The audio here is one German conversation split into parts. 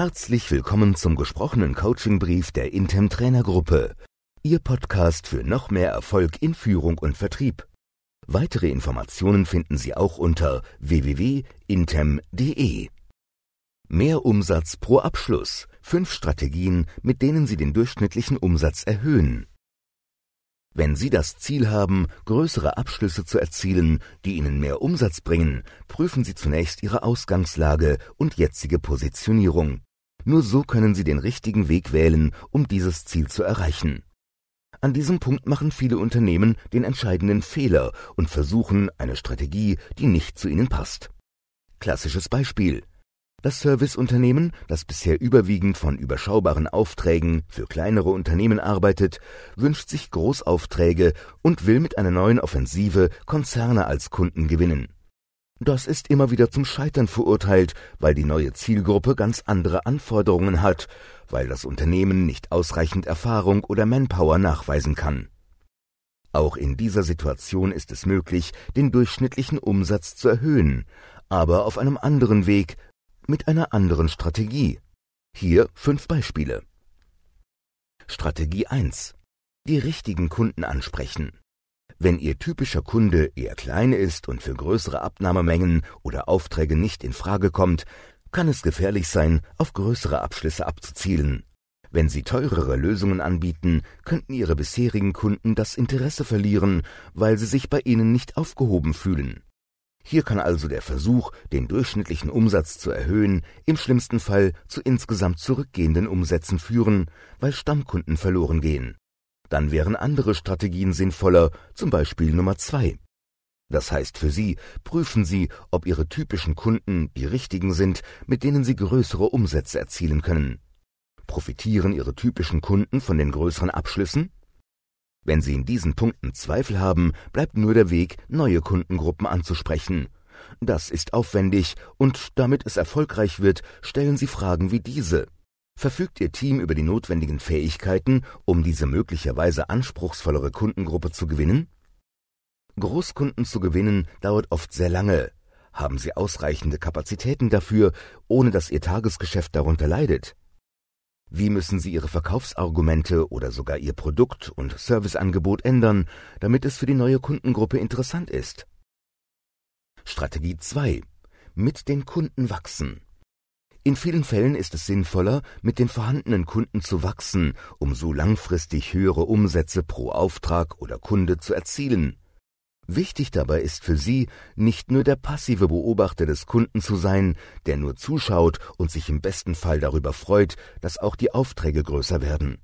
Herzlich willkommen zum gesprochenen Coachingbrief der Intem Trainergruppe. Ihr Podcast für noch mehr Erfolg in Führung und Vertrieb. Weitere Informationen finden Sie auch unter www.intem.de. Mehr Umsatz pro Abschluss. Fünf Strategien, mit denen Sie den durchschnittlichen Umsatz erhöhen. Wenn Sie das Ziel haben, größere Abschlüsse zu erzielen, die Ihnen mehr Umsatz bringen, prüfen Sie zunächst Ihre Ausgangslage und jetzige Positionierung. Nur so können Sie den richtigen Weg wählen, um dieses Ziel zu erreichen. An diesem Punkt machen viele Unternehmen den entscheidenden Fehler und versuchen eine Strategie, die nicht zu ihnen passt. Klassisches Beispiel. Das Serviceunternehmen, das bisher überwiegend von überschaubaren Aufträgen für kleinere Unternehmen arbeitet, wünscht sich Großaufträge und will mit einer neuen Offensive Konzerne als Kunden gewinnen. Das ist immer wieder zum Scheitern verurteilt, weil die neue Zielgruppe ganz andere Anforderungen hat, weil das Unternehmen nicht ausreichend Erfahrung oder Manpower nachweisen kann. Auch in dieser Situation ist es möglich, den durchschnittlichen Umsatz zu erhöhen, aber auf einem anderen Weg, mit einer anderen Strategie. Hier fünf Beispiele. Strategie 1. Die richtigen Kunden ansprechen. Wenn Ihr typischer Kunde eher klein ist und für größere Abnahmemengen oder Aufträge nicht in Frage kommt, kann es gefährlich sein, auf größere Abschlüsse abzuzielen. Wenn Sie teurere Lösungen anbieten, könnten Ihre bisherigen Kunden das Interesse verlieren, weil sie sich bei Ihnen nicht aufgehoben fühlen. Hier kann also der Versuch, den durchschnittlichen Umsatz zu erhöhen, im schlimmsten Fall zu insgesamt zurückgehenden Umsätzen führen, weil Stammkunden verloren gehen. Dann wären andere Strategien sinnvoller, zum Beispiel Nummer zwei. Das heißt für Sie, prüfen Sie, ob Ihre typischen Kunden die richtigen sind, mit denen Sie größere Umsätze erzielen können. Profitieren Ihre typischen Kunden von den größeren Abschlüssen? Wenn Sie in diesen Punkten Zweifel haben, bleibt nur der Weg, neue Kundengruppen anzusprechen. Das ist aufwendig, und damit es erfolgreich wird, stellen Sie Fragen wie diese. Verfügt Ihr Team über die notwendigen Fähigkeiten, um diese möglicherweise anspruchsvollere Kundengruppe zu gewinnen? Großkunden zu gewinnen dauert oft sehr lange. Haben Sie ausreichende Kapazitäten dafür, ohne dass Ihr Tagesgeschäft darunter leidet? Wie müssen Sie Ihre Verkaufsargumente oder sogar Ihr Produkt- und Serviceangebot ändern, damit es für die neue Kundengruppe interessant ist? Strategie 2. Mit den Kunden wachsen. In vielen Fällen ist es sinnvoller, mit den vorhandenen Kunden zu wachsen, um so langfristig höhere Umsätze pro Auftrag oder Kunde zu erzielen. Wichtig dabei ist für Sie, nicht nur der passive Beobachter des Kunden zu sein, der nur zuschaut und sich im besten Fall darüber freut, dass auch die Aufträge größer werden.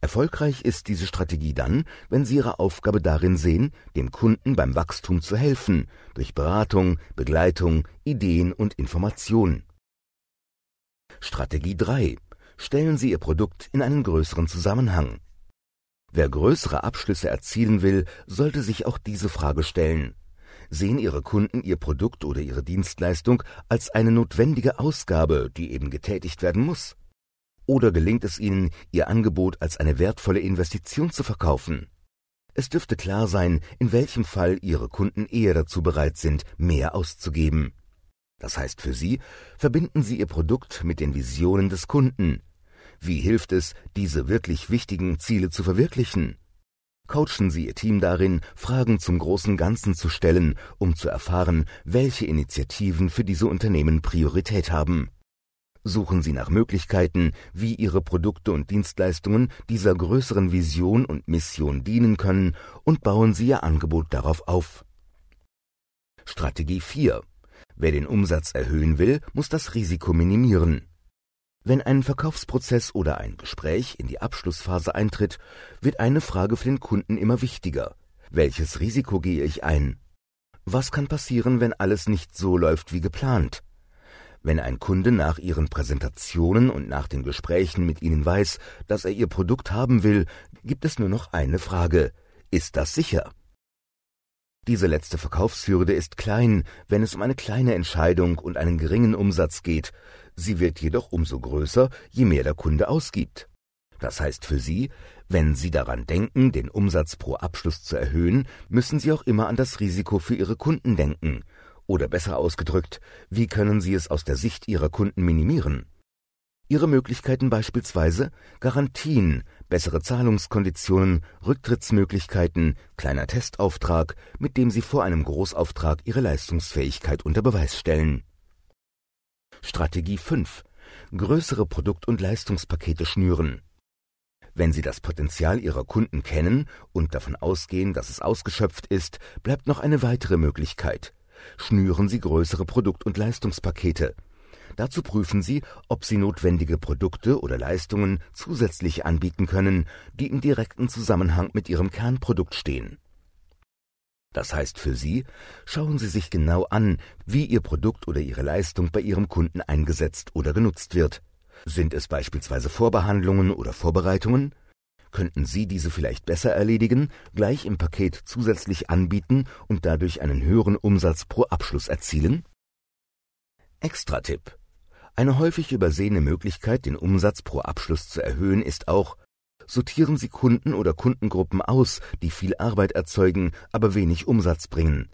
Erfolgreich ist diese Strategie dann, wenn Sie Ihre Aufgabe darin sehen, dem Kunden beim Wachstum zu helfen, durch Beratung, Begleitung, Ideen und Information. Strategie 3. Stellen Sie Ihr Produkt in einen größeren Zusammenhang. Wer größere Abschlüsse erzielen will, sollte sich auch diese Frage stellen. Sehen Ihre Kunden Ihr Produkt oder Ihre Dienstleistung als eine notwendige Ausgabe, die eben getätigt werden muss? Oder gelingt es Ihnen, Ihr Angebot als eine wertvolle Investition zu verkaufen? Es dürfte klar sein, in welchem Fall Ihre Kunden eher dazu bereit sind, mehr auszugeben. Das heißt für Sie, verbinden Sie Ihr Produkt mit den Visionen des Kunden, wie hilft es, diese wirklich wichtigen Ziele zu verwirklichen? Coachen Sie Ihr Team darin, Fragen zum großen Ganzen zu stellen, um zu erfahren, welche Initiativen für diese Unternehmen Priorität haben. Suchen Sie nach Möglichkeiten, wie Ihre Produkte und Dienstleistungen dieser größeren Vision und Mission dienen können und bauen Sie Ihr Angebot darauf auf. Strategie 4. Wer den Umsatz erhöhen will, muss das Risiko minimieren. Wenn ein Verkaufsprozess oder ein Gespräch in die Abschlussphase eintritt, wird eine Frage für den Kunden immer wichtiger. Welches Risiko gehe ich ein? Was kann passieren, wenn alles nicht so läuft wie geplant? Wenn ein Kunde nach Ihren Präsentationen und nach den Gesprächen mit Ihnen weiß, dass er Ihr Produkt haben will, gibt es nur noch eine Frage. Ist das sicher? Diese letzte Verkaufshürde ist klein, wenn es um eine kleine Entscheidung und einen geringen Umsatz geht, sie wird jedoch umso größer, je mehr der Kunde ausgibt. Das heißt für Sie, wenn Sie daran denken, den Umsatz pro Abschluss zu erhöhen, müssen Sie auch immer an das Risiko für Ihre Kunden denken. Oder besser ausgedrückt, wie können Sie es aus der Sicht Ihrer Kunden minimieren? Ihre Möglichkeiten beispielsweise Garantien, bessere Zahlungskonditionen, Rücktrittsmöglichkeiten, kleiner Testauftrag, mit dem Sie vor einem Großauftrag Ihre Leistungsfähigkeit unter Beweis stellen. Strategie 5. Größere Produkt- und Leistungspakete schnüren. Wenn Sie das Potenzial Ihrer Kunden kennen und davon ausgehen, dass es ausgeschöpft ist, bleibt noch eine weitere Möglichkeit. Schnüren Sie größere Produkt- und Leistungspakete. Dazu prüfen Sie, ob Sie notwendige Produkte oder Leistungen zusätzlich anbieten können, die im direkten Zusammenhang mit Ihrem Kernprodukt stehen. Das heißt für Sie, schauen Sie sich genau an, wie Ihr Produkt oder Ihre Leistung bei Ihrem Kunden eingesetzt oder genutzt wird. Sind es beispielsweise Vorbehandlungen oder Vorbereitungen? Könnten Sie diese vielleicht besser erledigen, gleich im Paket zusätzlich anbieten und dadurch einen höheren Umsatz pro Abschluss erzielen? Extra-Tipp eine häufig übersehene Möglichkeit, den Umsatz pro Abschluss zu erhöhen, ist auch, sortieren Sie Kunden oder Kundengruppen aus, die viel Arbeit erzeugen, aber wenig Umsatz bringen.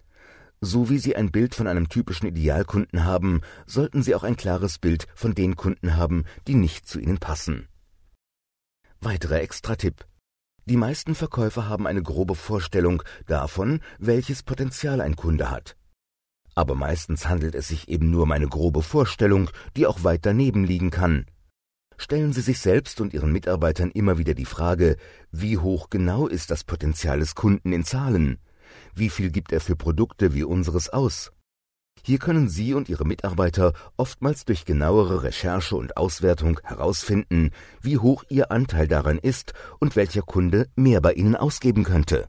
So wie Sie ein Bild von einem typischen Idealkunden haben, sollten Sie auch ein klares Bild von den Kunden haben, die nicht zu Ihnen passen. Weiterer Extra-Tipp. Die meisten Verkäufer haben eine grobe Vorstellung davon, welches Potenzial ein Kunde hat aber meistens handelt es sich eben nur um eine grobe Vorstellung, die auch weit daneben liegen kann. Stellen Sie sich selbst und Ihren Mitarbeitern immer wieder die Frage, wie hoch genau ist das Potenzial des Kunden in Zahlen? Wie viel gibt er für Produkte wie unseres aus? Hier können Sie und Ihre Mitarbeiter oftmals durch genauere Recherche und Auswertung herausfinden, wie hoch Ihr Anteil daran ist und welcher Kunde mehr bei Ihnen ausgeben könnte.